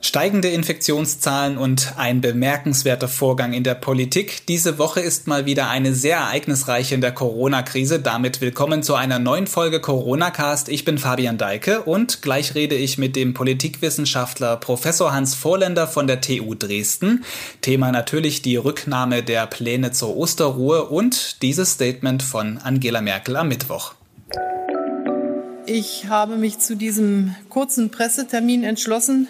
Steigende Infektionszahlen und ein bemerkenswerter Vorgang in der Politik. Diese Woche ist mal wieder eine sehr ereignisreiche in der Corona-Krise. Damit willkommen zu einer neuen Folge Corona-Cast. Ich bin Fabian Deike und gleich rede ich mit dem Politikwissenschaftler Professor Hans Vorländer von der TU Dresden. Thema natürlich die Rücknahme der Pläne zur Osterruhe und dieses Statement von Angela Merkel am Mittwoch. Ich habe mich zu diesem kurzen Pressetermin entschlossen,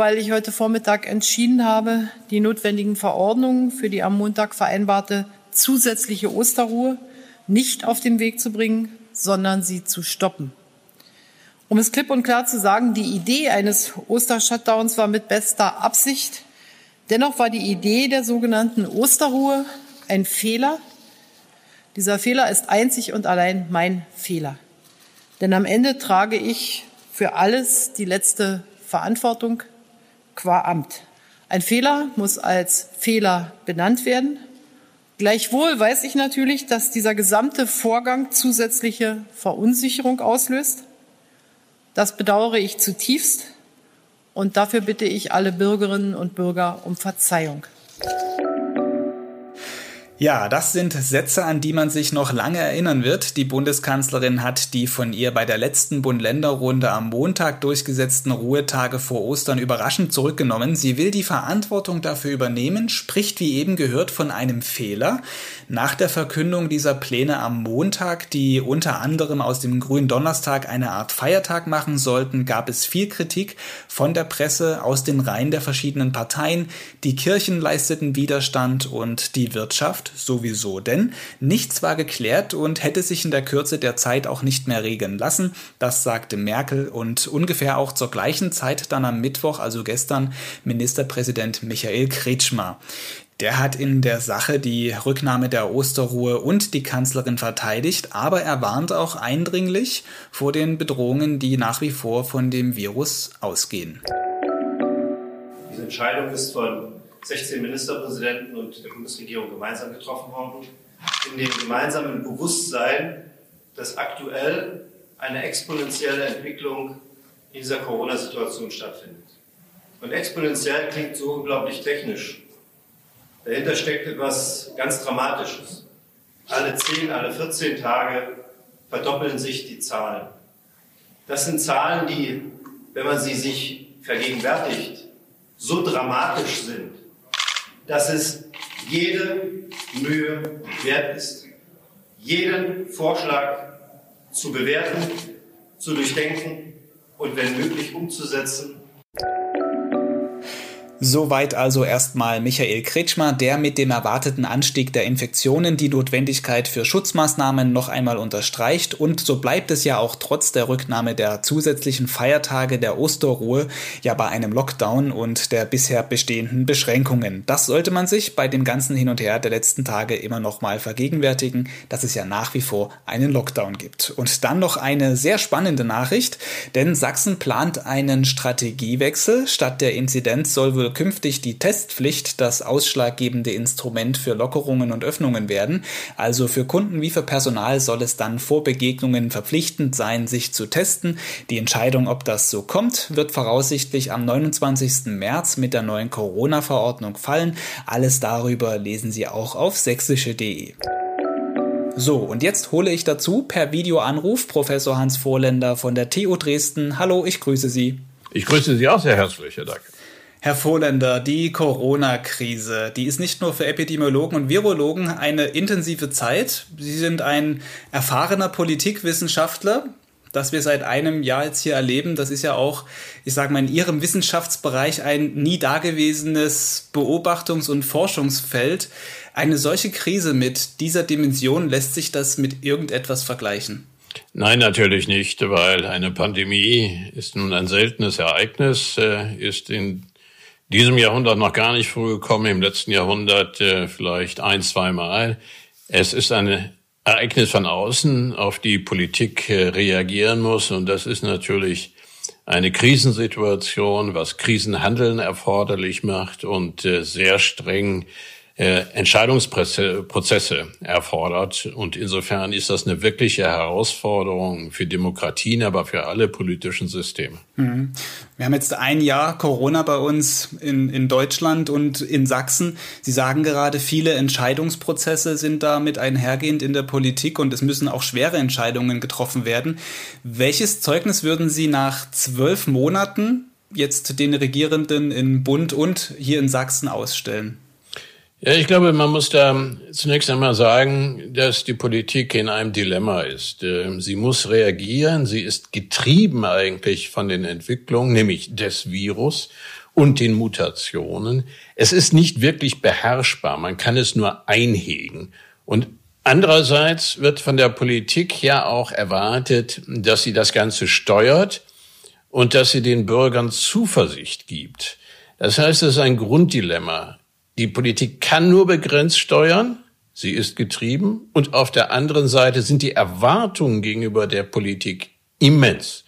weil ich heute Vormittag entschieden habe, die notwendigen Verordnungen für die am Montag vereinbarte zusätzliche Osterruhe nicht auf den Weg zu bringen, sondern sie zu stoppen. Um es klipp und klar zu sagen, die Idee eines Ostershutdowns war mit bester Absicht. Dennoch war die Idee der sogenannten Osterruhe ein Fehler. Dieser Fehler ist einzig und allein mein Fehler. Denn am Ende trage ich für alles die letzte Verantwortung qua Amt. Ein Fehler muss als Fehler benannt werden. Gleichwohl weiß ich natürlich, dass dieser gesamte Vorgang zusätzliche Verunsicherung auslöst. Das bedauere ich zutiefst und dafür bitte ich alle Bürgerinnen und Bürger um Verzeihung. Ja, das sind Sätze, an die man sich noch lange erinnern wird. Die Bundeskanzlerin hat die von ihr bei der letzten Bund-Länder-Runde am Montag durchgesetzten Ruhetage vor Ostern überraschend zurückgenommen. Sie will die Verantwortung dafür übernehmen, spricht wie eben gehört von einem Fehler. Nach der Verkündung dieser Pläne am Montag, die unter anderem aus dem Grünen Donnerstag eine Art Feiertag machen sollten, gab es viel Kritik von der Presse aus den Reihen der verschiedenen Parteien. Die Kirchen leisteten Widerstand und die Wirtschaft sowieso, denn nichts war geklärt und hätte sich in der Kürze der Zeit auch nicht mehr regeln lassen. Das sagte Merkel und ungefähr auch zur gleichen Zeit dann am Mittwoch, also gestern, Ministerpräsident Michael Kretschmer. Der hat in der Sache die Rücknahme der Osterruhe und die Kanzlerin verteidigt, aber er warnt auch eindringlich vor den Bedrohungen, die nach wie vor von dem Virus ausgehen. Diese Entscheidung ist von 16 Ministerpräsidenten und der Bundesregierung gemeinsam getroffen worden, in dem gemeinsamen Bewusstsein, dass aktuell eine exponentielle Entwicklung in dieser Corona-Situation stattfindet. Und exponentiell klingt so unglaublich technisch. Dahinter steckt etwas ganz Dramatisches. Alle 10, alle 14 Tage verdoppeln sich die Zahlen. Das sind Zahlen, die, wenn man sie sich vergegenwärtigt, so dramatisch sind, dass es jede Mühe wert ist, jeden Vorschlag zu bewerten, zu durchdenken und wenn möglich umzusetzen Soweit also erstmal Michael Kretschmer, der mit dem erwarteten Anstieg der Infektionen die Notwendigkeit für Schutzmaßnahmen noch einmal unterstreicht. Und so bleibt es ja auch trotz der Rücknahme der zusätzlichen Feiertage der Osterruhe ja bei einem Lockdown und der bisher bestehenden Beschränkungen. Das sollte man sich bei dem ganzen Hin und Her der letzten Tage immer noch mal vergegenwärtigen, dass es ja nach wie vor einen Lockdown gibt. Und dann noch eine sehr spannende Nachricht, denn Sachsen plant einen Strategiewechsel. Statt der Inzidenz soll wohl künftig die Testpflicht das ausschlaggebende Instrument für Lockerungen und Öffnungen werden. Also für Kunden wie für Personal soll es dann vor Begegnungen verpflichtend sein, sich zu testen. Die Entscheidung, ob das so kommt, wird voraussichtlich am 29. März mit der neuen Corona-Verordnung fallen. Alles darüber lesen Sie auch auf sächsische.de. So, und jetzt hole ich dazu per Videoanruf Professor Hans Vorländer von der TU Dresden. Hallo, ich grüße Sie. Ich grüße Sie auch sehr herzlich, Herr Dack. Herr Vohländer, die Corona-Krise, die ist nicht nur für Epidemiologen und Virologen eine intensive Zeit. Sie sind ein erfahrener Politikwissenschaftler. Das wir seit einem Jahr jetzt hier erleben, das ist ja auch, ich sage mal, in Ihrem Wissenschaftsbereich ein nie dagewesenes Beobachtungs- und Forschungsfeld. Eine solche Krise mit dieser Dimension, lässt sich das mit irgendetwas vergleichen? Nein, natürlich nicht, weil eine Pandemie ist nun ein seltenes Ereignis, äh, ist in diesem Jahrhundert noch gar nicht vorgekommen, im letzten Jahrhundert äh, vielleicht ein, zweimal. Es ist ein Ereignis von außen, auf die Politik äh, reagieren muss und das ist natürlich eine Krisensituation, was Krisenhandeln erforderlich macht und äh, sehr streng äh, Entscheidungsprozesse erfordert. Und insofern ist das eine wirkliche Herausforderung für Demokratien, aber für alle politischen Systeme. Mhm. Wir haben jetzt ein Jahr Corona bei uns in, in Deutschland und in Sachsen. Sie sagen gerade, viele Entscheidungsprozesse sind damit einhergehend in der Politik und es müssen auch schwere Entscheidungen getroffen werden. Welches Zeugnis würden Sie nach zwölf Monaten jetzt den Regierenden in Bund und hier in Sachsen ausstellen? Ja, ich glaube, man muss da zunächst einmal sagen, dass die Politik in einem Dilemma ist. Ähm, sie muss reagieren, sie ist getrieben eigentlich von den Entwicklungen, nämlich des Virus und den Mutationen. Es ist nicht wirklich beherrschbar, man kann es nur einhegen. Und andererseits wird von der Politik ja auch erwartet, dass sie das Ganze steuert und dass sie den Bürgern Zuversicht gibt. Das heißt, es ist ein Grunddilemma. Die Politik kann nur begrenzt steuern, sie ist getrieben und auf der anderen Seite sind die Erwartungen gegenüber der Politik immens.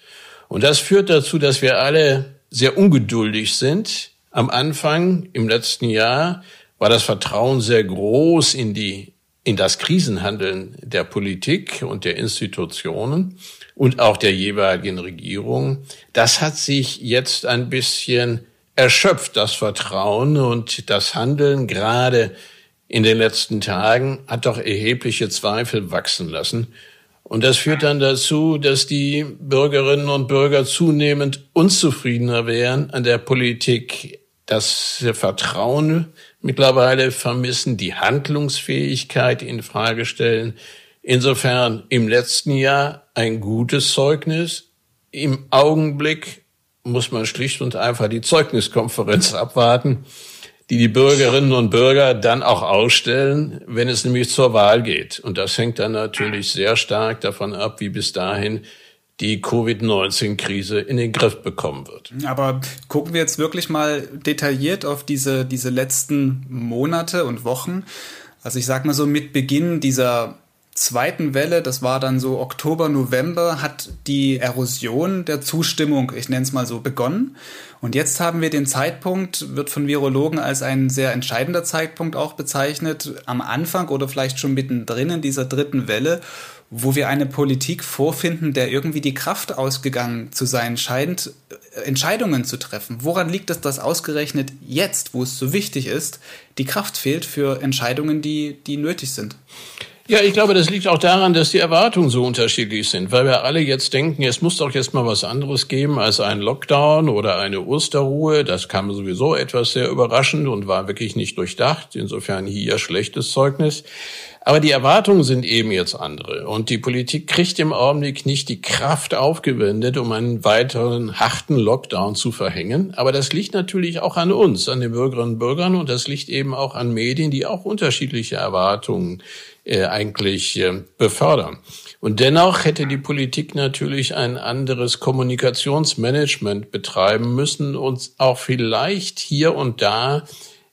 Und das führt dazu, dass wir alle sehr ungeduldig sind. Am Anfang, im letzten Jahr, war das Vertrauen sehr groß in die, in das Krisenhandeln der Politik und der Institutionen und auch der jeweiligen Regierung. Das hat sich jetzt ein bisschen erschöpft das Vertrauen und das Handeln gerade in den letzten Tagen hat doch erhebliche Zweifel wachsen lassen. Und das führt dann dazu, dass die Bürgerinnen und Bürger zunehmend unzufriedener wären an der Politik, das Vertrauen mittlerweile vermissen, die Handlungsfähigkeit in Frage stellen. Insofern im letzten Jahr ein gutes Zeugnis, im Augenblick muss man schlicht und einfach die Zeugniskonferenz abwarten, die die Bürgerinnen und Bürger dann auch ausstellen, wenn es nämlich zur Wahl geht. Und das hängt dann natürlich sehr stark davon ab, wie bis dahin die Covid-19-Krise in den Griff bekommen wird. Aber gucken wir jetzt wirklich mal detailliert auf diese, diese letzten Monate und Wochen. Also ich sag mal so, mit Beginn dieser zweiten Welle, das war dann so Oktober, November, hat die Erosion der Zustimmung, ich nenne es mal so, begonnen. Und jetzt haben wir den Zeitpunkt, wird von Virologen als ein sehr entscheidender Zeitpunkt auch bezeichnet, am Anfang oder vielleicht schon mittendrin in dieser dritten Welle, wo wir eine Politik vorfinden, der irgendwie die Kraft ausgegangen zu sein scheint, Entscheidungen zu treffen. Woran liegt es, dass ausgerechnet jetzt, wo es so wichtig ist, die Kraft fehlt für Entscheidungen, die, die nötig sind? Ja, ich glaube, das liegt auch daran, dass die Erwartungen so unterschiedlich sind, weil wir alle jetzt denken, es muss doch jetzt mal was anderes geben als ein Lockdown oder eine Osterruhe. Das kam sowieso etwas sehr überraschend und war wirklich nicht durchdacht. Insofern hier schlechtes Zeugnis. Aber die Erwartungen sind eben jetzt andere. Und die Politik kriegt im Augenblick nicht die Kraft aufgewendet, um einen weiteren harten Lockdown zu verhängen. Aber das liegt natürlich auch an uns, an den Bürgerinnen und Bürgern. Und das liegt eben auch an Medien, die auch unterschiedliche Erwartungen äh, eigentlich äh, befördern. Und dennoch hätte die Politik natürlich ein anderes Kommunikationsmanagement betreiben müssen und auch vielleicht hier und da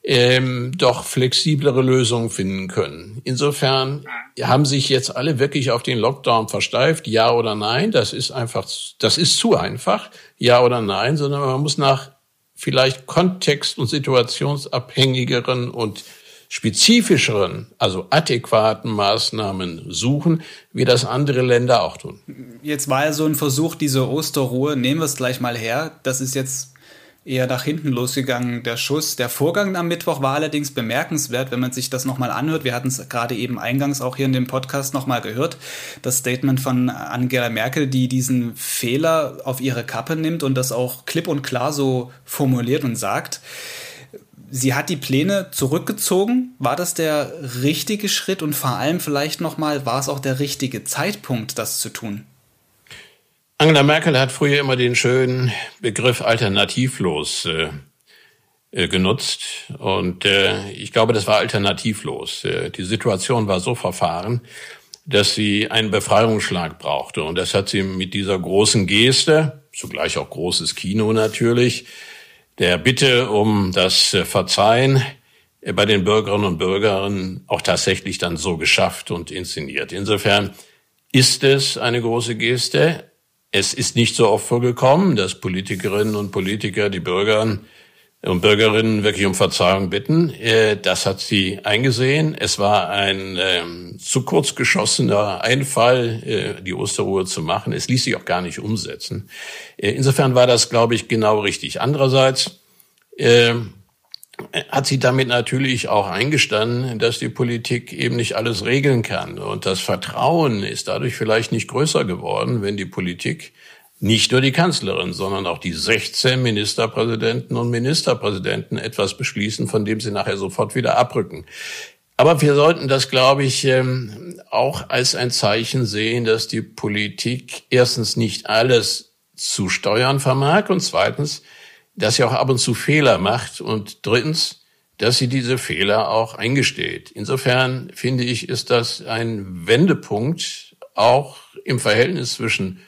ähm, doch flexiblere Lösungen finden können. Insofern haben sich jetzt alle wirklich auf den Lockdown versteift, ja oder nein. Das ist einfach, das ist zu einfach, ja oder nein, sondern man muss nach vielleicht kontext- und situationsabhängigeren und spezifischeren, also adäquaten Maßnahmen suchen, wie das andere Länder auch tun. Jetzt war ja so ein Versuch, diese Osterruhe, nehmen wir es gleich mal her. Das ist jetzt eher nach hinten losgegangen, der Schuss. Der Vorgang am Mittwoch war allerdings bemerkenswert, wenn man sich das nochmal anhört. Wir hatten es gerade eben eingangs auch hier in dem Podcast nochmal gehört. Das Statement von Angela Merkel, die diesen Fehler auf ihre Kappe nimmt und das auch klipp und klar so formuliert und sagt. Sie hat die Pläne zurückgezogen. War das der richtige Schritt und vor allem vielleicht nochmal, war es auch der richtige Zeitpunkt, das zu tun? Angela Merkel hat früher immer den schönen Begriff alternativlos äh, äh, genutzt und äh, ich glaube, das war alternativlos. Äh, die Situation war so verfahren, dass sie einen Befreiungsschlag brauchte und das hat sie mit dieser großen Geste, zugleich auch großes Kino natürlich, der Bitte um das äh, Verzeihen äh, bei den Bürgerinnen und Bürgern auch tatsächlich dann so geschafft und inszeniert. Insofern ist es eine große Geste. Es ist nicht so oft vorgekommen, dass Politikerinnen und Politiker die Bürgern und Bürgerinnen wirklich um Verzeihung bitten. Äh, das hat sie eingesehen. Es war ein ähm, zu kurz geschossener Einfall, äh, die Osterruhe zu machen. Es ließ sich auch gar nicht umsetzen. Äh, insofern war das, glaube ich, genau richtig. Andererseits äh, hat sie damit natürlich auch eingestanden, dass die Politik eben nicht alles regeln kann. Und das Vertrauen ist dadurch vielleicht nicht größer geworden, wenn die Politik nicht nur die Kanzlerin, sondern auch die 16 Ministerpräsidenten und Ministerpräsidenten etwas beschließen, von dem sie nachher sofort wieder abrücken. Aber wir sollten das, glaube ich, ähm, auch als ein Zeichen sehen, dass die Politik erstens nicht alles zu steuern vermag und zweitens, dass sie auch ab und zu Fehler macht und drittens, dass sie diese Fehler auch eingesteht. Insofern finde ich, ist das ein Wendepunkt auch im Verhältnis zwischen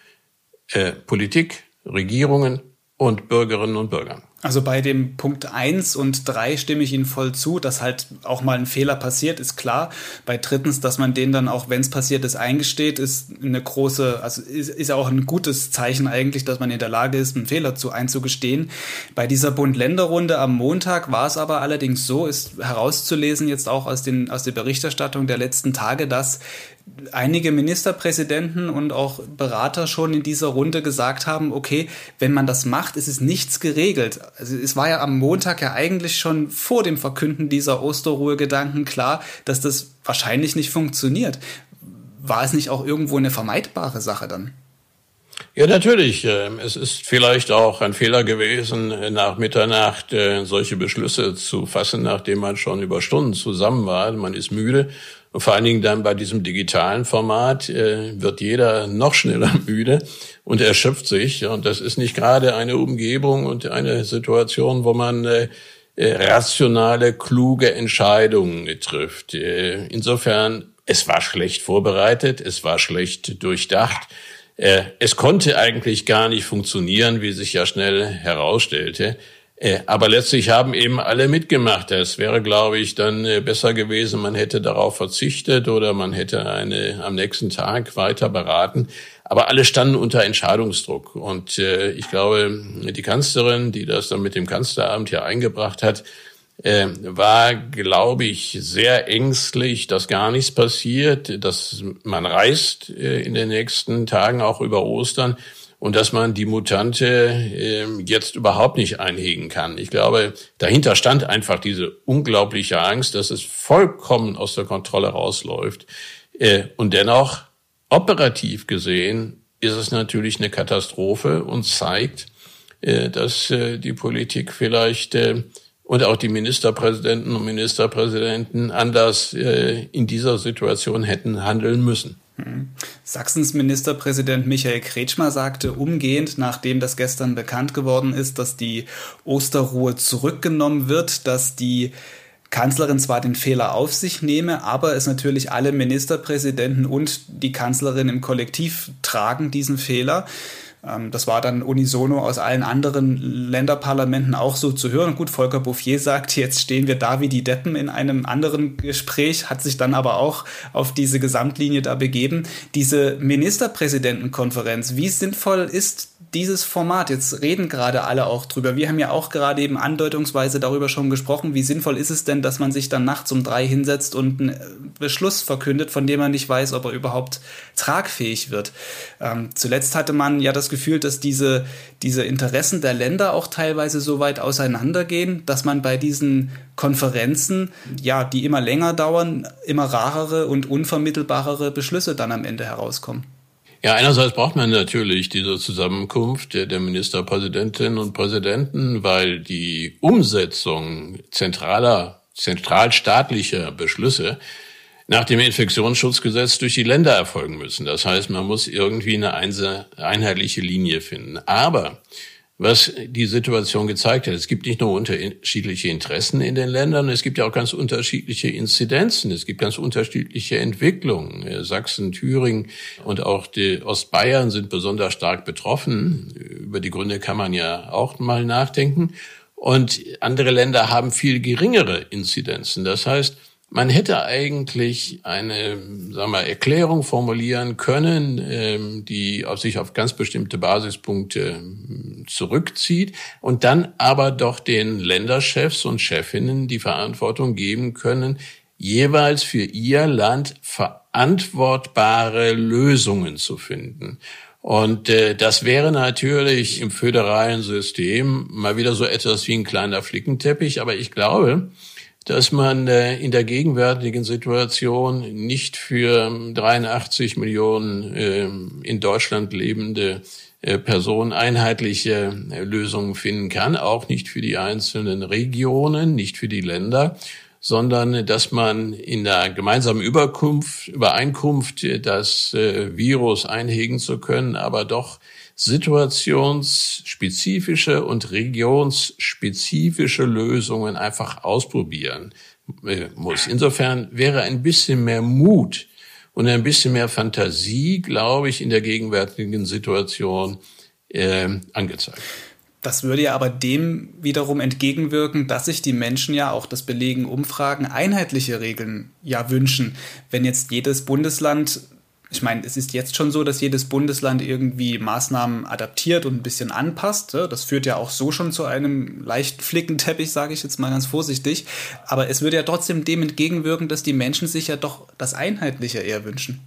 äh, Politik, Regierungen und Bürgerinnen und Bürgern. Also bei dem Punkt eins und drei stimme ich Ihnen voll zu, dass halt auch mal ein Fehler passiert, ist klar. Bei drittens, dass man den dann auch, wenn es passiert ist, eingesteht, ist eine große, also ist, ist auch ein gutes Zeichen eigentlich, dass man in der Lage ist, einen Fehler zu einzugestehen. Bei dieser Bund-Länder-Runde am Montag war es aber allerdings so, ist herauszulesen jetzt auch aus, den, aus der Berichterstattung der letzten Tage, dass einige Ministerpräsidenten und auch Berater schon in dieser Runde gesagt haben, okay, wenn man das macht, ist es nichts geregelt. Also es war ja am Montag ja eigentlich schon vor dem Verkünden dieser Osterruhe-Gedanken klar, dass das wahrscheinlich nicht funktioniert. War es nicht auch irgendwo eine vermeidbare Sache dann? Ja, natürlich. Ähm, es ist vielleicht auch ein Fehler gewesen, nach Mitternacht äh, solche Beschlüsse zu fassen, nachdem man schon über Stunden zusammen war. Man ist müde und vor allen Dingen dann bei diesem digitalen Format äh, wird jeder noch schneller müde und erschöpft sich. Und das ist nicht gerade eine Umgebung und eine Situation, wo man äh, äh, rationale, kluge Entscheidungen trifft. Äh, insofern, es war schlecht vorbereitet, es war schlecht durchdacht. Äh, es konnte eigentlich gar nicht funktionieren, wie sich ja schnell herausstellte. Äh, aber letztlich haben eben alle mitgemacht. Es wäre, glaube ich, dann äh, besser gewesen, man hätte darauf verzichtet oder man hätte eine am nächsten Tag weiter beraten. Aber alle standen unter Entscheidungsdruck. Und äh, ich glaube, die Kanzlerin, die das dann mit dem Kanzleramt hier eingebracht hat, war, glaube ich, sehr ängstlich, dass gar nichts passiert, dass man reist in den nächsten Tagen auch über Ostern und dass man die Mutante äh, jetzt überhaupt nicht einhegen kann. Ich glaube, dahinter stand einfach diese unglaubliche Angst, dass es vollkommen aus der Kontrolle rausläuft. Äh, und dennoch, operativ gesehen, ist es natürlich eine Katastrophe und zeigt, äh, dass äh, die Politik vielleicht äh, und auch die Ministerpräsidenten und Ministerpräsidenten anders äh, in dieser Situation hätten handeln müssen. Sachsens Ministerpräsident Michael Kretschmer sagte umgehend, nachdem das gestern bekannt geworden ist, dass die Osterruhe zurückgenommen wird, dass die Kanzlerin zwar den Fehler auf sich nehme, aber es natürlich alle Ministerpräsidenten und die Kanzlerin im Kollektiv tragen diesen Fehler. Ähm, das war dann unisono aus allen anderen Länderparlamenten auch so zu hören. Gut, Volker Bouffier sagt, jetzt stehen wir da wie die Deppen in einem anderen Gespräch, hat sich dann aber auch auf diese Gesamtlinie da begeben. Diese Ministerpräsidentenkonferenz, wie sinnvoll ist dieses Format, jetzt reden gerade alle auch drüber. Wir haben ja auch gerade eben andeutungsweise darüber schon gesprochen, wie sinnvoll ist es denn, dass man sich dann nachts um drei hinsetzt und einen Beschluss verkündet, von dem man nicht weiß, ob er überhaupt tragfähig wird. Ähm, zuletzt hatte man ja das Gefühl, dass diese, diese Interessen der Länder auch teilweise so weit auseinandergehen, dass man bei diesen Konferenzen, ja, die immer länger dauern, immer rarere und unvermittelbarere Beschlüsse dann am Ende herauskommen. Ja, einerseits braucht man natürlich diese Zusammenkunft der, der Ministerpräsidentinnen und Präsidenten, weil die Umsetzung zentraler, zentralstaatlicher Beschlüsse nach dem Infektionsschutzgesetz durch die Länder erfolgen müssen. Das heißt, man muss irgendwie eine einheitliche Linie finden. Aber was die Situation gezeigt hat. Es gibt nicht nur unterschiedliche Interessen in den Ländern, es gibt ja auch ganz unterschiedliche Inzidenzen, es gibt ganz unterschiedliche Entwicklungen. Sachsen, Thüringen und auch die Ostbayern sind besonders stark betroffen. Über die Gründe kann man ja auch mal nachdenken. Und andere Länder haben viel geringere Inzidenzen. Das heißt, man hätte eigentlich eine sagen wir, Erklärung formulieren können, ähm, die auf sich auf ganz bestimmte Basispunkte ähm, zurückzieht und dann aber doch den Länderchefs und Chefinnen die Verantwortung geben können, jeweils für ihr Land verantwortbare Lösungen zu finden. Und äh, das wäre natürlich im föderalen System mal wieder so etwas wie ein kleiner Flickenteppich. Aber ich glaube, dass man äh, in der gegenwärtigen Situation nicht für 83 Millionen äh, in Deutschland lebende äh, Personen einheitliche Lösungen finden kann, auch nicht für die einzelnen Regionen, nicht für die Länder, sondern dass man in der gemeinsamen Überkunft, Übereinkunft das Virus einhegen zu können, aber doch situationsspezifische und regionsspezifische Lösungen einfach ausprobieren äh, muss. Insofern wäre ein bisschen mehr Mut und ein bisschen mehr Fantasie, glaube ich, in der gegenwärtigen Situation äh, angezeigt. Das würde ja aber dem wiederum entgegenwirken, dass sich die Menschen ja auch das belegen Umfragen einheitliche Regeln ja wünschen. Wenn jetzt jedes Bundesland ich meine, es ist jetzt schon so, dass jedes Bundesland irgendwie Maßnahmen adaptiert und ein bisschen anpasst. Das führt ja auch so schon zu einem leichten Flickenteppich, sage ich jetzt mal ganz vorsichtig. Aber es würde ja trotzdem dem entgegenwirken, dass die Menschen sich ja doch das Einheitliche eher wünschen.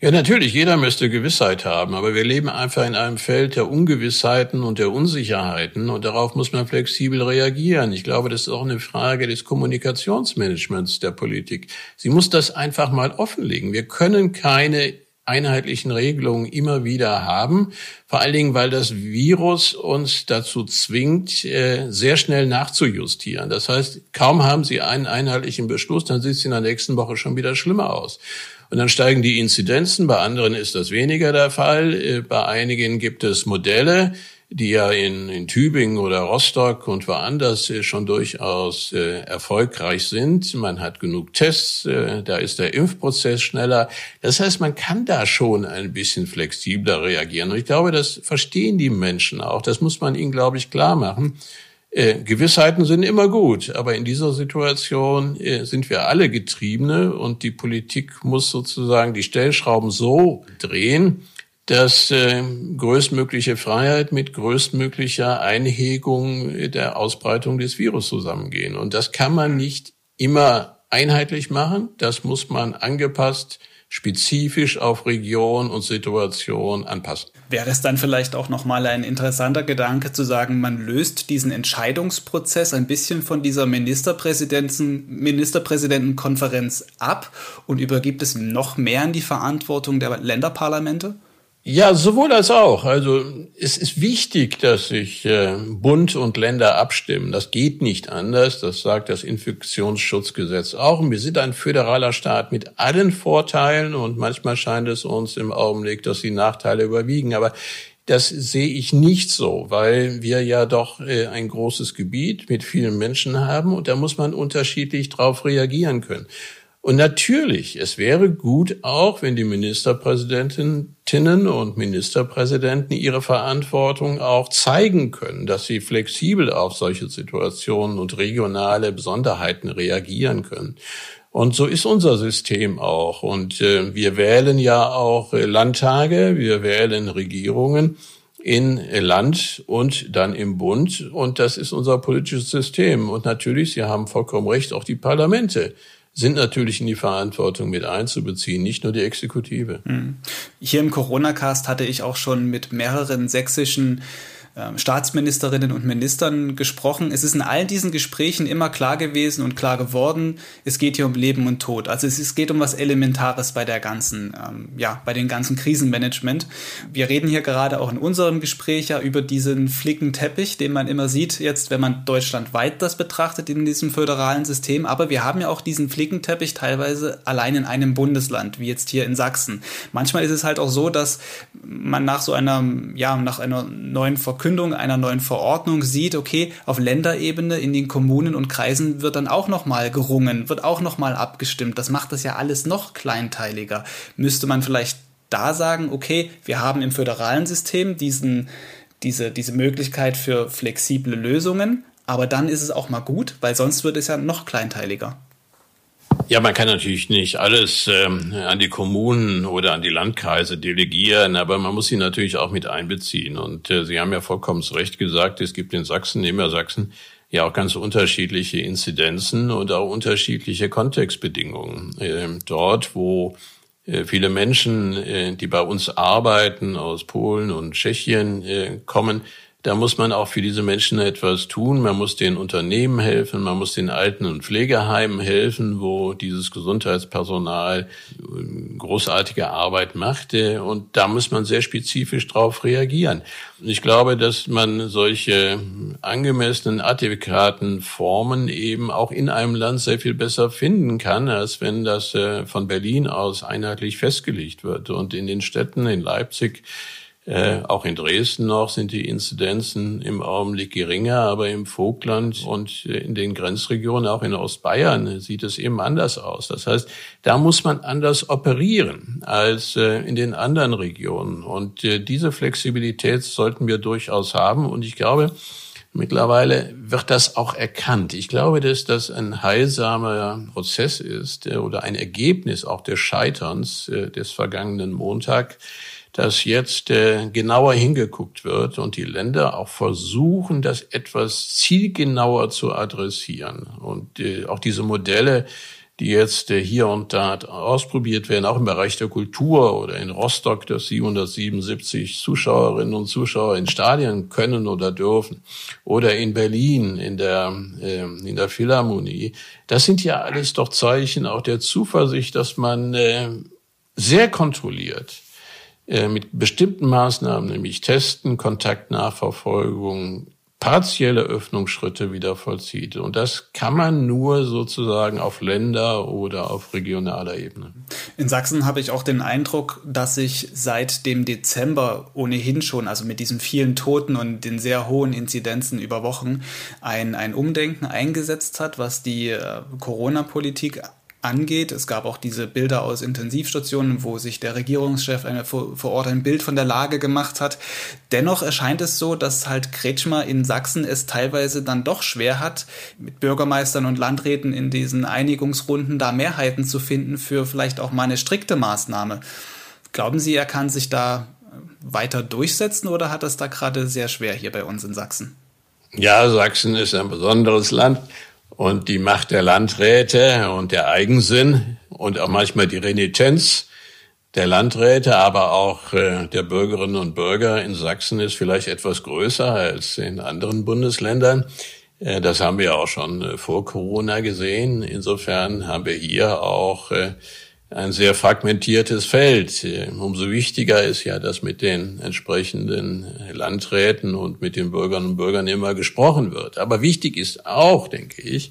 Ja, natürlich, jeder müsste Gewissheit haben, aber wir leben einfach in einem Feld der Ungewissheiten und der Unsicherheiten und darauf muss man flexibel reagieren. Ich glaube, das ist auch eine Frage des Kommunikationsmanagements der Politik. Sie muss das einfach mal offenlegen. Wir können keine einheitlichen Regelungen immer wieder haben. Vor allen Dingen, weil das Virus uns dazu zwingt, äh, sehr schnell nachzujustieren. Das heißt, kaum haben Sie einen einheitlichen Beschluss, dann sieht es in der nächsten Woche schon wieder schlimmer aus. Und dann steigen die Inzidenzen, bei anderen ist das weniger der Fall. Äh, bei einigen gibt es Modelle, die ja in, in Tübingen oder Rostock und woanders äh, schon durchaus äh, erfolgreich sind. Man hat genug Tests, da ist der Impfprozess schneller. Das heißt, man kann da schon ein bisschen flexibler reagieren. Und ich glaube, das verstehen die Menschen auch. Das muss man ihnen, glaube ich, klar machen. Äh, Gewissheiten sind immer gut, aber in dieser Situation äh, sind wir alle Getriebene und die Politik muss sozusagen die Stellschrauben so drehen, dass äh, größtmögliche Freiheit mit größtmöglicher Einhegung der Ausbreitung des Virus zusammengehen. Und das kann man nicht immer einheitlich machen, das muss man angepasst spezifisch auf Region und Situation anpassen. Wäre es dann vielleicht auch nochmal ein interessanter Gedanke zu sagen, man löst diesen Entscheidungsprozess ein bisschen von dieser Ministerpräsidenten, Ministerpräsidentenkonferenz ab und übergibt es noch mehr in die Verantwortung der Länderparlamente? Ja, sowohl als auch. Also es ist wichtig, dass sich äh, Bund und Länder abstimmen. Das geht nicht anders. Das sagt das Infektionsschutzgesetz auch. Und wir sind ein föderaler Staat mit allen Vorteilen und manchmal scheint es uns im Augenblick, dass die Nachteile überwiegen. Aber das sehe ich nicht so, weil wir ja doch äh, ein großes Gebiet mit vielen Menschen haben und da muss man unterschiedlich drauf reagieren können. Und natürlich, es wäre gut auch, wenn die Ministerpräsidentinnen und Ministerpräsidenten ihre Verantwortung auch zeigen können, dass sie flexibel auf solche Situationen und regionale Besonderheiten reagieren können. Und so ist unser System auch. Und äh, wir wählen ja auch äh, Landtage, wir wählen Regierungen in Land und dann im Bund. Und das ist unser politisches System. Und natürlich, Sie haben vollkommen recht, auch die Parlamente sind natürlich in die Verantwortung mit einzubeziehen, nicht nur die Exekutive. Hm. Hier im Corona-Cast hatte ich auch schon mit mehreren sächsischen ähm, Staatsministerinnen und Ministern gesprochen. Es ist in all diesen Gesprächen immer klar gewesen und klar geworden, es geht hier um Leben und Tod. Also es geht um was Elementares bei der ganzen, ähm, ja, bei den ganzen Krisenmanagement. Wir reden hier gerade auch in unserem Gespräch ja über diesen Flickenteppich, den man immer sieht jetzt, wenn man deutschlandweit das betrachtet in diesem föderalen System. Aber wir haben ja auch diesen Flickenteppich teilweise allein in einem Bundesland, wie jetzt hier in Sachsen. Manchmal ist es halt auch so, dass man nach so einer, ja, nach einer neuen Ver Verkündung einer neuen Verordnung sieht, okay, auf Länderebene in den Kommunen und Kreisen wird dann auch nochmal gerungen, wird auch nochmal abgestimmt. Das macht das ja alles noch kleinteiliger. Müsste man vielleicht da sagen, okay, wir haben im föderalen System diesen, diese, diese Möglichkeit für flexible Lösungen, aber dann ist es auch mal gut, weil sonst wird es ja noch kleinteiliger. Ja, man kann natürlich nicht alles ähm, an die Kommunen oder an die Landkreise delegieren, aber man muss sie natürlich auch mit einbeziehen. Und äh, Sie haben ja vollkommen Recht gesagt, es gibt in Sachsen, neben Sachsen, ja auch ganz unterschiedliche Inzidenzen und auch unterschiedliche Kontextbedingungen. Äh, dort, wo äh, viele Menschen, äh, die bei uns arbeiten, aus Polen und Tschechien äh, kommen, da muss man auch für diese Menschen etwas tun. Man muss den Unternehmen helfen, man muss den Alten- und Pflegeheimen helfen, wo dieses Gesundheitspersonal äh, großartige Arbeit macht. Und da muss man sehr spezifisch darauf reagieren. Ich glaube, dass man solche angemessenen, adäquaten Formen eben auch in einem Land sehr viel besser finden kann, als wenn das äh, von Berlin aus einheitlich festgelegt wird. Und in den Städten, in Leipzig, äh, auch in Dresden noch sind die Inzidenzen im Augenblick geringer, aber im Vogtland und in den Grenzregionen, auch in Ostbayern, sieht es eben anders aus. Das heißt, da muss man anders operieren als äh, in den anderen Regionen. Und äh, diese Flexibilität sollten wir durchaus haben. Und ich glaube, Mittlerweile wird das auch erkannt. Ich glaube, dass das ein heilsamer Prozess ist äh, oder ein Ergebnis auch des Scheiterns äh, des vergangenen Montag, dass jetzt äh, genauer hingeguckt wird und die Länder auch versuchen, das etwas zielgenauer zu adressieren. Und äh, auch diese Modelle, die jetzt äh, hier und da ausprobiert werden, auch im Bereich der Kultur oder in Rostock, dass 777 Zuschauerinnen und Zuschauer in Stadien können oder dürfen oder in Berlin in der äh, in der Philharmonie. Das sind ja alles doch Zeichen auch der Zuversicht, dass man äh, sehr kontrolliert mit bestimmten Maßnahmen, nämlich Testen, Kontaktnachverfolgung, partielle Öffnungsschritte wieder vollzieht. Und das kann man nur sozusagen auf Länder- oder auf regionaler Ebene. In Sachsen habe ich auch den Eindruck, dass sich seit dem Dezember ohnehin schon, also mit diesen vielen Toten und den sehr hohen Inzidenzen über Wochen, ein, ein Umdenken eingesetzt hat, was die äh, Corona-Politik angeht. Es gab auch diese Bilder aus Intensivstationen, wo sich der Regierungschef eine, vor, vor Ort ein Bild von der Lage gemacht hat. Dennoch erscheint es so, dass halt Kretschmer in Sachsen es teilweise dann doch schwer hat, mit Bürgermeistern und Landräten in diesen Einigungsrunden da Mehrheiten zu finden für vielleicht auch mal eine strikte Maßnahme. Glauben Sie, er kann sich da weiter durchsetzen oder hat es da gerade sehr schwer hier bei uns in Sachsen? Ja, Sachsen ist ein besonderes Land und die Macht der Landräte und der Eigensinn und auch manchmal die Renitenz der Landräte, aber auch äh, der Bürgerinnen und Bürger in Sachsen ist vielleicht etwas größer als in anderen Bundesländern. Äh, das haben wir auch schon äh, vor Corona gesehen. Insofern haben wir hier auch ein sehr fragmentiertes Feld. Umso wichtiger ist ja, dass mit den entsprechenden Landräten und mit den Bürgerinnen und Bürgern immer gesprochen wird. Aber wichtig ist auch, denke ich,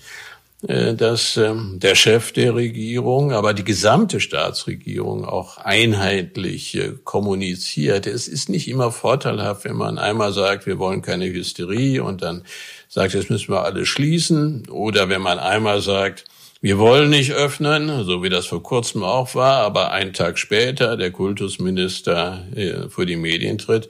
äh, dass ähm, der Chef der Regierung, aber die gesamte Staatsregierung auch einheitlich äh, kommuniziert. Es ist nicht immer vorteilhaft, wenn man einmal sagt, wir wollen keine Hysterie und dann sagt, jetzt müssen wir alle schließen. Oder wenn man einmal sagt, wir wollen nicht öffnen, so wie das vor kurzem auch war, aber einen Tag später der Kultusminister äh, vor die Medien tritt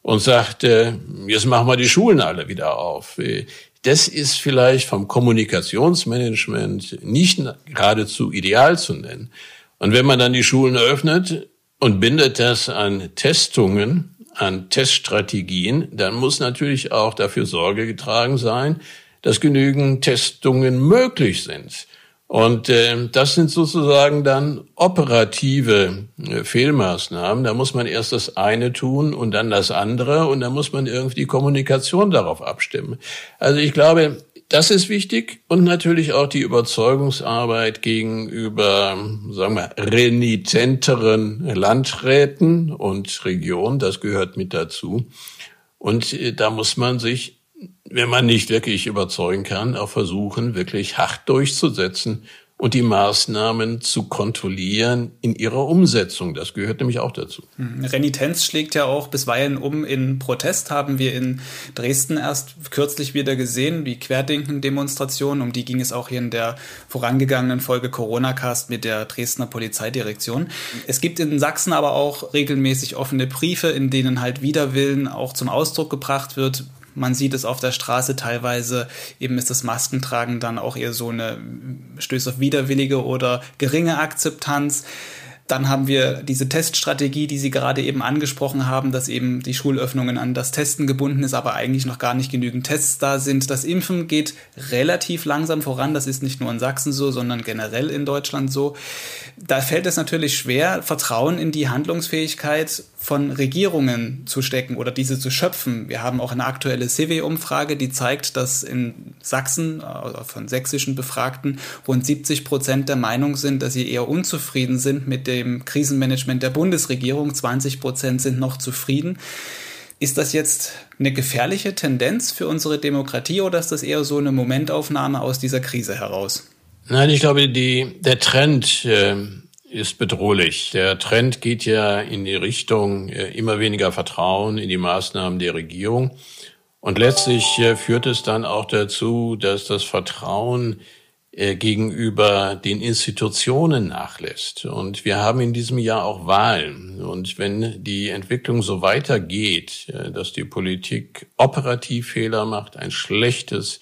und sagt, äh, jetzt machen wir die Schulen alle wieder auf. Äh, das ist vielleicht vom Kommunikationsmanagement nicht geradezu ideal zu nennen. Und wenn man dann die Schulen öffnet und bindet das an Testungen, an Teststrategien, dann muss natürlich auch dafür Sorge getragen sein, dass genügend Testungen möglich sind. Und äh, das sind sozusagen dann operative äh, Fehlmaßnahmen. Da muss man erst das eine tun und dann das andere und da muss man irgendwie die Kommunikation darauf abstimmen. Also ich glaube, das ist wichtig und natürlich auch die Überzeugungsarbeit gegenüber, sagen wir, renitenteren Landräten und Regionen. Das gehört mit dazu. Und äh, da muss man sich wenn man nicht wirklich überzeugen kann, auch versuchen, wirklich hart durchzusetzen und die Maßnahmen zu kontrollieren in ihrer Umsetzung. Das gehört nämlich auch dazu. Hm, Renitenz schlägt ja auch bisweilen um in Protest, haben wir in Dresden erst kürzlich wieder gesehen, die Querdenken-Demonstration, um die ging es auch hier in der vorangegangenen Folge Corona-Cast mit der Dresdner Polizeidirektion. Es gibt in Sachsen aber auch regelmäßig offene Briefe, in denen halt Widerwillen auch zum Ausdruck gebracht wird, Man sieht es auf der Straße teilweise, eben ist das Maskentragen dann auch eher so eine Stöß auf widerwillige oder geringe Akzeptanz. Dann haben wir diese Teststrategie, die Sie gerade eben angesprochen haben, dass eben die Schulöffnungen an das Testen gebunden ist, aber eigentlich noch gar nicht genügend Tests da sind. Das Impfen geht relativ langsam voran. Das ist nicht nur in Sachsen so, sondern generell in Deutschland so. Da fällt es natürlich schwer, Vertrauen in die Handlungsfähigkeit von Regierungen zu stecken oder diese zu schöpfen. Wir haben auch eine aktuelle CW-Umfrage, die zeigt, dass in Sachsen, also von sächsischen Befragten, rund 70 Prozent der Meinung sind, dass sie eher unzufrieden sind mit dem Krisenmanagement der Bundesregierung. 20 Prozent sind noch zufrieden. Ist das jetzt eine gefährliche Tendenz für unsere Demokratie oder ist das eher so eine Momentaufnahme aus dieser Krise heraus? Nein, ich glaube, die, der Trend äh, ist bedrohlich. Der Trend geht ja in die Richtung äh, immer weniger Vertrauen in die Maßnahmen der Regierung. Und letztlich äh, führt es dann auch dazu, dass das Vertrauen äh, gegenüber den Institutionen nachlässt. Und wir haben in diesem Jahr auch Wahlen. Und wenn die Entwicklung so weitergeht, dass die Politik operativ Fehler macht, ein schlechtes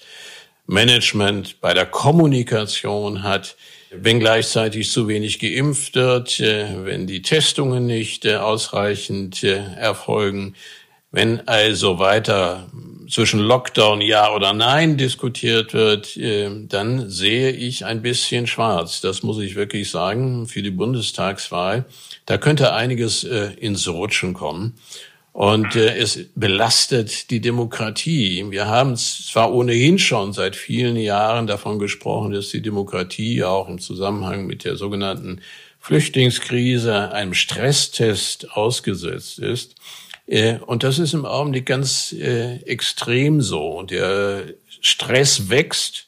Management bei der Kommunikation hat, wenn gleichzeitig zu wenig geimpft wird, äh, wenn die Testungen nicht äh, ausreichend äh, erfolgen, wenn also weiter zwischen Lockdown ja oder nein diskutiert wird, dann sehe ich ein bisschen schwarz. Das muss ich wirklich sagen für die Bundestagswahl. Da könnte einiges ins Rutschen kommen. Und äh, es belastet die Demokratie. Wir haben zwar ohnehin schon seit vielen Jahren davon gesprochen, dass die Demokratie auch im Zusammenhang mit der sogenannten Flüchtlingskrise einem Stresstest ausgesetzt ist. Äh, und das ist im Augenblick ganz äh, extrem so. Der Stress wächst,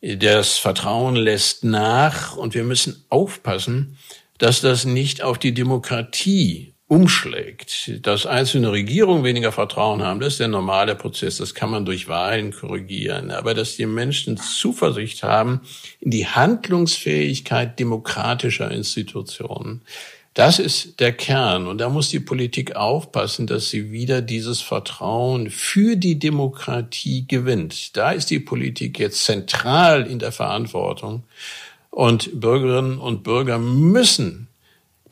das Vertrauen lässt nach und wir müssen aufpassen, dass das nicht auf die Demokratie umschlägt, dass einzelne Regierungen weniger Vertrauen haben, das ist der normale Prozess, das kann man durch Wahlen korrigieren. Aber dass die Menschen Zuversicht haben in die Handlungsfähigkeit demokratischer Institutionen, das ist der Kern. Und da muss die Politik aufpassen, dass sie wieder dieses Vertrauen für die Demokratie gewinnt. Da ist die Politik jetzt zentral in der Verantwortung. Und Bürgerinnen und Bürger müssen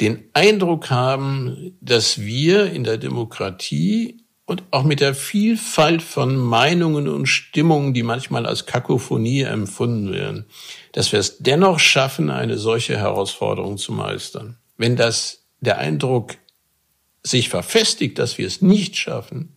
den Eindruck haben, dass wir in der Demokratie und auch mit der Vielfalt von Meinungen und Stimmungen, die manchmal als Kakophonie empfunden werden, dass wir es dennoch schaffen, eine solche Herausforderung zu meistern. Wenn das der Eindruck sich verfestigt, dass wir es nicht schaffen,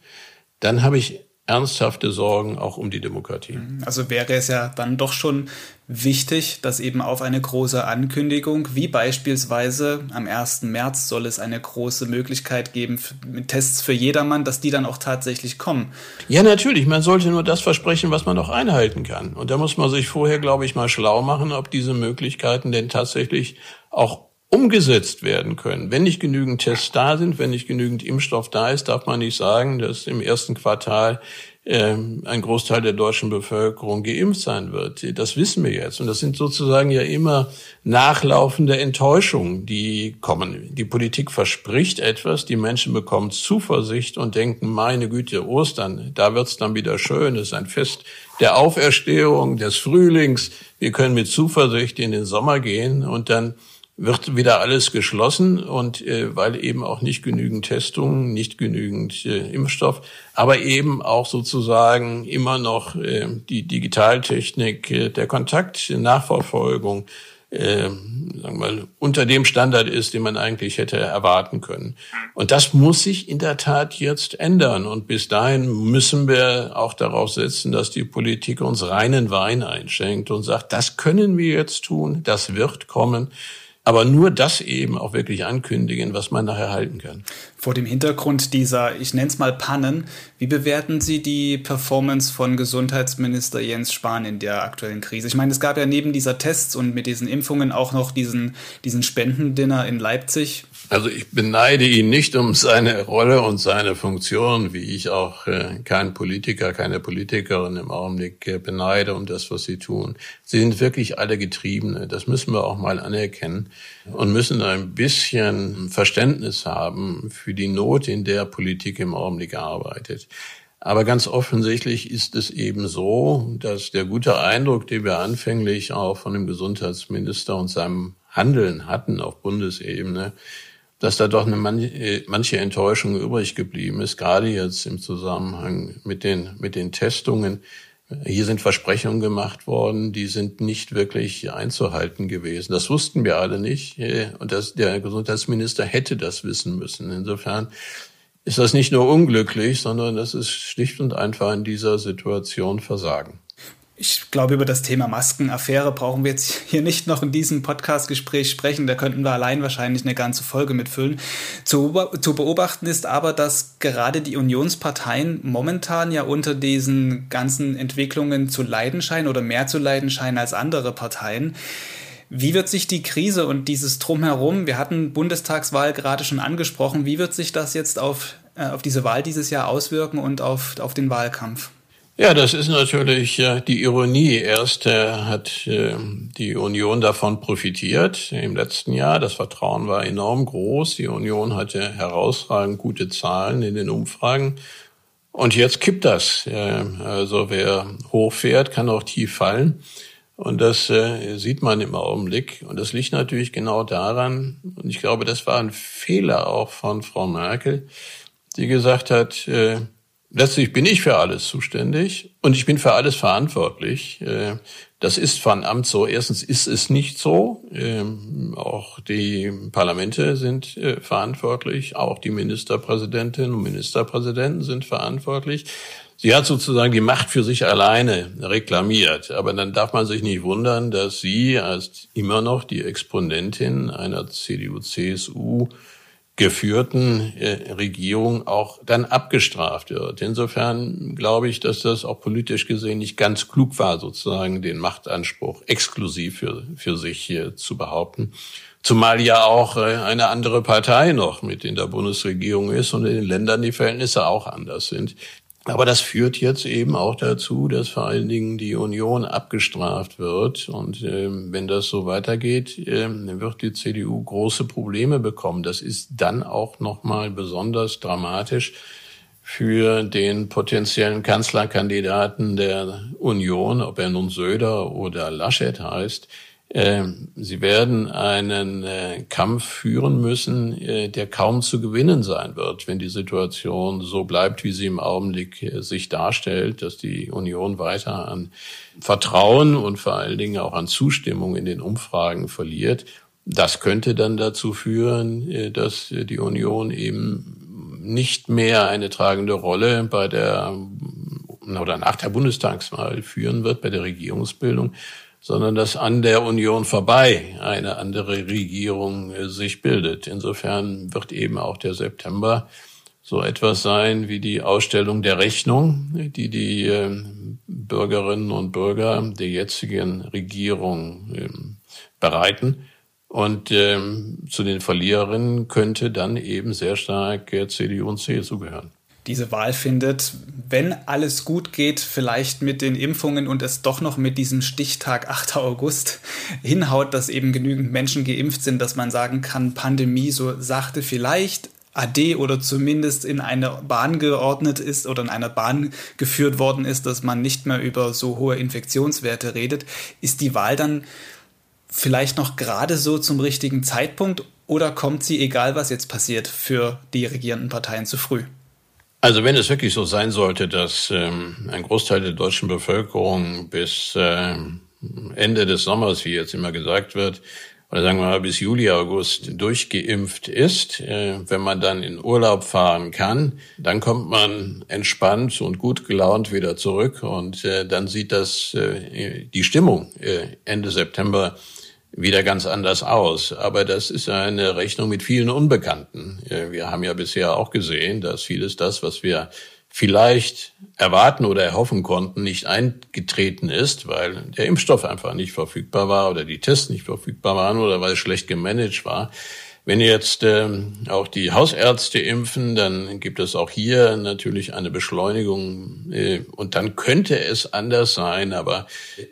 dann habe ich ernsthafte Sorgen auch um die Demokratie. Also wäre es ja dann doch schon wichtig, dass eben auf eine große Ankündigung, wie beispielsweise am 1. März soll es eine große Möglichkeit geben mit Tests für jedermann, dass die dann auch tatsächlich kommen. Ja, natürlich. Man sollte nur das versprechen, was man auch einhalten kann. Und da muss man sich vorher, glaube ich, mal schlau machen, ob diese Möglichkeiten denn tatsächlich auch umgesetzt werden können. Wenn nicht genügend Tests da sind, wenn nicht genügend Impfstoff da ist, darf man nicht sagen, dass im ersten Quartal ähm, ein Großteil der deutschen Bevölkerung geimpft sein wird. Das wissen wir jetzt. Und das sind sozusagen ja immer nachlaufende Enttäuschungen, die kommen. Die Politik verspricht etwas, die Menschen bekommen Zuversicht und denken, meine Güte, Ostern, da wird's dann wieder schön. Es ist ein Fest der Auferstehung, des Frühlings. Wir können mit Zuversicht in den Sommer gehen und dann wird wieder alles geschlossen und äh, weil eben auch nicht genügend Testungen, nicht genügend äh, Impfstoff, aber eben auch sozusagen immer noch äh, die Digitaltechnik, äh, der Kontakt, Nachverfolgung, äh, sagen wir mal, unter dem Standard ist, den man eigentlich hätte erwarten können. Und das muss sich in der Tat jetzt ändern. Und bis dahin müssen wir auch darauf setzen, dass die Politik uns reinen Wein einschenkt und sagt, das können wir jetzt tun, das wird kommen aber nur das eben auch wirklich ankündigen, was man nachher halten kann. Vor dem Hintergrund dieser, ich nenne es mal Pannen, wie bewerten Sie die Performance von Gesundheitsminister Jens Spahn in der aktuellen Krise? Ich meine, es gab ja neben dieser Tests und mit diesen Impfungen auch noch diesen, diesen Spendendinner in Leipzig. Also ich beneide ihn nicht um seine Rolle und seine Funktion, wie ich auch äh, keinen Politiker, keine Politikerin im Augenblick äh, beneide um das, was sie tun. Sie sind wirklich alle Getriebene. Das müssen wir auch mal anerkennen und müssen ein bisschen Verständnis haben für die Not, in der Politik im Augenblick arbeitet. Aber ganz offensichtlich ist es eben so, dass der gute Eindruck, den wir anfänglich auch von dem Gesundheitsminister und seinem Handeln hatten auf Bundesebene, dass da doch eine manche, Enttäuschung übrig geblieben ist, gerade jetzt im Zusammenhang mit den, mit den Testungen. Hier sind Versprechungen gemacht worden, die sind nicht wirklich einzuhalten gewesen. Das wussten wir alle nicht. Und das, der Gesundheitsminister hätte das wissen müssen. Insofern ist das nicht nur unglücklich, sondern das ist schlicht und einfach in dieser Situation Versagen. Ich glaube, über das Thema Maskenaffäre brauchen wir jetzt hier nicht noch in diesem Podcast-Gespräch sprechen. Da könnten wir allein wahrscheinlich eine ganze Folge mitfüllen. Zu, zu, beobachten ist aber, dass gerade die Unionsparteien momentan ja unter diesen ganzen Entwicklungen zu leiden scheinen oder mehr zu leiden scheinen als andere Parteien. Wie wird sich die Krise und dieses Drumherum, wir hatten Bundestagswahl gerade schon angesprochen, wie wird sich das jetzt auf, äh, auf diese Wahl dieses Jahr auswirken und auf, auf den Wahlkampf? Ja, das ist natürlich die Ironie. Erst äh, hat äh, die Union davon profitiert im letzten Jahr. Das Vertrauen war enorm groß. Die Union hatte herausragend gute Zahlen in den Umfragen. Und jetzt kippt das. Also wer hochfährt, kann auch tief fallen. Und das äh, sieht man im Augenblick. Und das liegt natürlich genau daran, und ich glaube, das war ein Fehler auch von Frau Merkel, die gesagt hat, äh, letztlich bin ich für alles zuständig und ich bin für alles verantwortlich. Äh, das ist von Amt so. Erstens ist es nicht so. Ähm, auch die Parlamente sind äh, verantwortlich, auch die Ministerpräsidentinnen und Ministerpräsidenten sind verantwortlich. Sie hat sozusagen die Macht für sich alleine reklamiert. Aber dann darf man sich nicht wundern, dass sie als immer noch die Exponentin einer CDU-CSU geführten äh, Regierung auch dann abgestraft wird. Insofern glaube ich, dass das auch politisch gesehen nicht ganz klug war, sozusagen den Machtanspruch exklusiv für, für sich hier zu behaupten. Zumal ja auch äh, eine andere Partei noch mit in der Bundesregierung ist und in den Ländern die Verhältnisse auch anders sind. Aber das führt jetzt eben auch dazu, dass vor allen Dingen die Union abgestraft wird. Und äh, wenn das so weitergeht, äh, wird die CDU große Probleme bekommen. Das ist dann auch nochmal besonders dramatisch für den potenziellen Kanzlerkandidaten der Union, ob er nun Söder oder Laschet heißt, sie werden einen äh, Kampf führen müssen, äh, der kaum zu gewinnen sein wird, wenn die Situation so bleibt, wie sie im Augenblick äh, sich darstellt, dass die Union weiter an Vertrauen und vor allen Dingen auch an Zustimmung in den Umfragen verliert. Das könnte dann dazu führen, dass die Union eben nicht mehr eine tragende Rolle bei der oder nach der Bundestagswahl führen wird, bei der Regierungsbildung, sondern dass an der Union vorbei eine andere Regierung äh, sich bildet. Insofern wird eben auch der September so etwas sein wie die Ausstellung der Rechnung, die die ähm, Bürgerinnen und Bürger der jetzigen Regierung ähm, bereiten. Und ähm, zu den Verliererinnen könnte dann eben sehr stark CDU und CSU gehören diese Wahl findet, wenn alles gut geht, vielleicht mit den Impfungen und es doch noch mit diesem Stichtag 8. August hinhaut, dass eben genügend Menschen geimpft sind, dass man sagen kann, Pandemie so sachte vielleicht AD oder zumindest in eine Bahn geordnet ist oder in einer Bahn geführt worden ist, dass man nicht mehr über so hohe Infektionswerte redet, ist die Wahl dann vielleicht noch gerade so zum richtigen Zeitpunkt oder kommt sie, egal was jetzt passiert, für die regierenden Parteien zu früh? Also wenn es wirklich so sein sollte, dass ähm, ein Großteil der deutschen Bevölkerung bis äh, Ende des Sommers, wie jetzt immer gesagt wird, oder sagen wir mal bis Juli, August durchgeimpft ist, äh, wenn man dann in Urlaub fahren kann, dann kommt man entspannt und gut gelaunt wieder zurück und äh, dann sieht das äh, die Stimmung äh, Ende September wieder ganz anders aus. Aber das ist eine Rechnung mit vielen Unbekannten. Wir haben ja bisher auch gesehen, dass vieles das, was wir vielleicht erwarten oder erhoffen konnten, nicht eingetreten ist, weil der Impfstoff einfach nicht verfügbar war oder die Tests nicht verfügbar waren oder weil es schlecht gemanagt war. Wenn jetzt ähm, auch die Hausärzte impfen, dann gibt es auch hier natürlich eine Beschleunigung äh, und dann könnte es anders sein, aber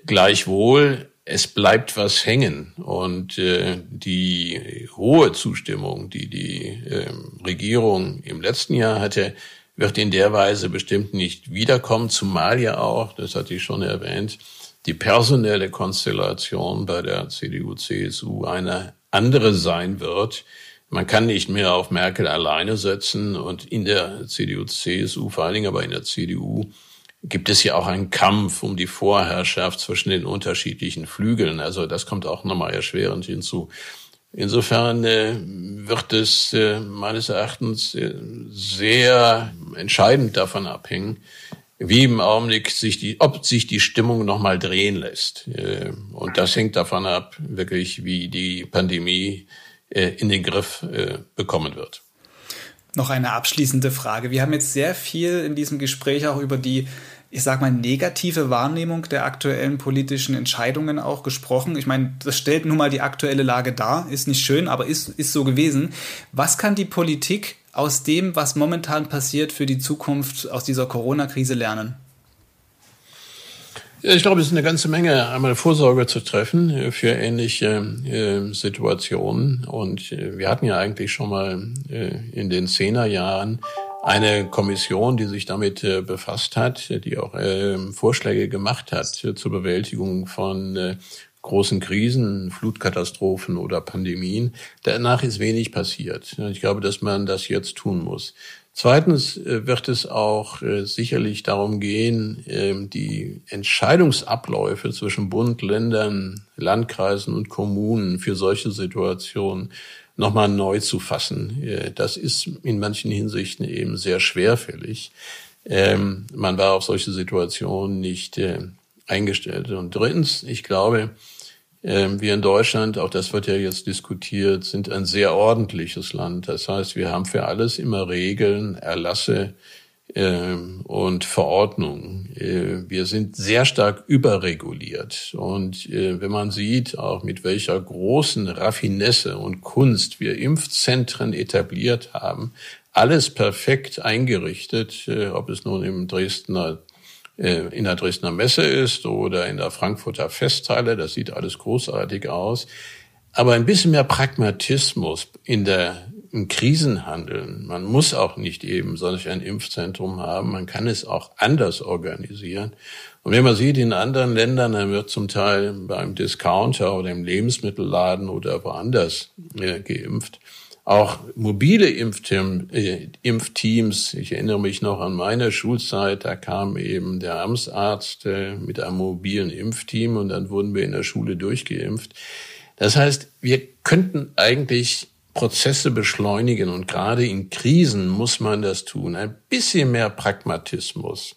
gleichwohl es bleibt was hängen. Und äh, die hohe Zustimmung, die die äh, Regierung im letzten Jahr hatte, wird in der Weise bestimmt nicht wiederkommen, zumal ja auch, das hatte ich schon erwähnt, die personelle Konstellation bei der CDU-CSU eine andere sein wird. Man kann nicht mehr auf Merkel alleine setzen und in der CDU-CSU, vor allen Dingen aber in der CDU, gibt es ja auch einen Kampf um die Vorherrschaft zwischen den unterschiedlichen Flügeln. Also das kommt auch nochmal erschwerend hinzu. Insofern äh, wird es äh, meines Erachtens äh, sehr entscheidend davon abhängen, wie im Augenblick sich die, ob sich die Stimmung nochmal drehen lässt. Und das hängt davon ab, wirklich, wie die Pandemie in den Griff bekommen wird. Noch eine abschließende Frage. Wir haben jetzt sehr viel in diesem Gespräch auch über die ich sag mal, negative Wahrnehmung der aktuellen politischen Entscheidungen auch gesprochen. Ich meine, das stellt nun mal die aktuelle Lage dar, ist nicht schön, aber ist, ist so gewesen. Was kann die Politik aus dem, was momentan passiert, für die Zukunft aus dieser Corona-Krise lernen? Ich glaube, es ist eine ganze Menge, einmal Vorsorge zu treffen äh, für ähnliche äh, Situationen. Und äh, wir hatten ja eigentlich schon mal äh, in den Zehnerjahren eine Kommission, die sich damit äh, befasst hat, die auch äh, Vorschläge gemacht hat äh, zur Bewältigung von äh, großen Krisen, Flutkatastrophen oder Pandemien. Danach ist wenig passiert. Ich glaube, dass man das jetzt tun muss. Zweitens wird es auch sicherlich darum gehen, ähm, die Entscheidungsabläufe zwischen Bund, Ländern, Landkreisen und Kommunen für solche Situationen nochmal neu zu fassen. Äh, das ist in manchen Hinsichten eben sehr schwerfällig. Ähm, man war auf solche Situationen nicht äh, eingestellt. Und drittens, ich glaube, ähm, wir in Deutschland, auch das wird ja jetzt diskutiert, sind ein sehr ordentliches Land. Das heißt, wir haben für alles immer Regeln, Erlasse, und Verordnung. Äh, wir sind sehr stark überreguliert. Und äh, wenn man sieht, auch mit welcher großen Raffinesse und Kunst wir Impfzentren etabliert haben, alles perfekt eingerichtet, äh, ob es nun im Dresdner in der Dresdner Messe ist oder in der Frankfurter Festhalle, das sieht alles großartig aus. Aber ein bisschen mehr Pragmatismus in der im Krisenhandeln. Man muss auch nicht eben solch ein Impfzentrum haben. Man kann es auch anders organisieren. Und wenn man sieht, in anderen Ländern, dann wird zum Teil beim Discounter oder im Lebensmittelladen oder woanders äh, geimpft. Auch mobile äh, Impfteams, ich erinnere mich noch an meine Schulzeit, da kam eben der Amtsarzt äh, mit einem mobilen Impfteam und dann wurden wir in der Schule durchgeimpft. Das heißt, wir könnten eigentlich Prozesse beschleunigen und gerade in Krisen muss man das tun. Ein bisschen mehr Pragmatismus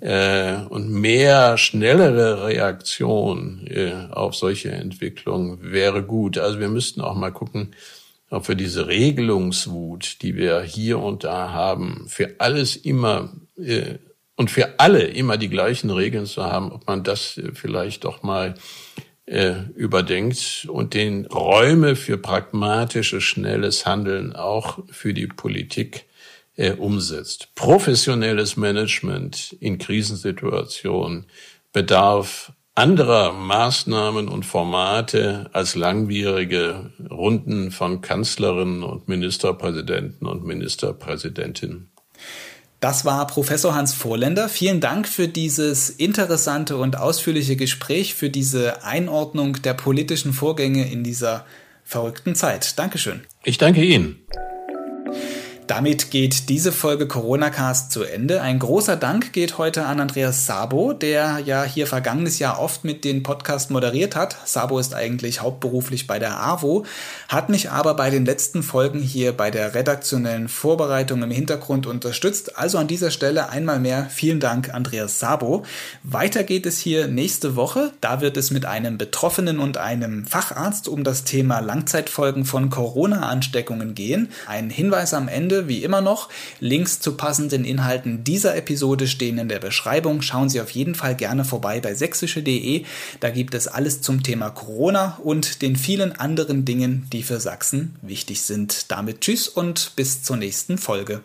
äh, und mehr schnellere Reaktion äh, auf solche Entwicklungen wäre gut. Also wir müssten auch mal gucken, ob wir diese Regelungswut, die wir hier und da haben, für alles immer äh, und für alle immer die gleichen Regeln zu haben, ob man das äh, vielleicht doch mal äh, überdenkt und den Räume für pragmatisches, schnelles Handeln auch für die Politik äh, umsetzt. Professionelles Management in Krisensituationen bedarf anderer Maßnahmen und Formate als langwierige Runden von Kanzlerinnen und Ministerpräsidenten und Ministerpräsidentinnen. Das war Professor Hans Vorländer. Vielen Dank für dieses interessante und ausführliche Gespräch, für diese Einordnung der politischen Vorgänge in dieser verrückten Zeit. Dankeschön. Ich danke Ihnen. Damit geht diese Folge Corona Cast zu Ende. Ein großer Dank geht heute an Andreas Sabo, der ja hier vergangenes Jahr oft mit den Podcast moderiert hat. Sabo ist eigentlich hauptberuflich bei der AWO, hat mich aber bei den letzten Folgen hier bei der redaktionellen Vorbereitung im Hintergrund unterstützt. Also an dieser Stelle einmal mehr vielen Dank, Andreas Sabo. Weiter geht es hier nächste Woche. Da wird es mit einem Betroffenen und einem Facharzt um das Thema Langzeitfolgen von Corona-Ansteckungen gehen. Ein Hinweis am Ende wie immer noch. Links zu passenden Inhalten dieser Episode stehen in der Beschreibung. Schauen Sie auf jeden Fall gerne vorbei bei sächsische.de. Da gibt es alles zum Thema Corona und den vielen anderen Dingen, die für Sachsen wichtig sind. Damit tschüss und bis zur nächsten Folge.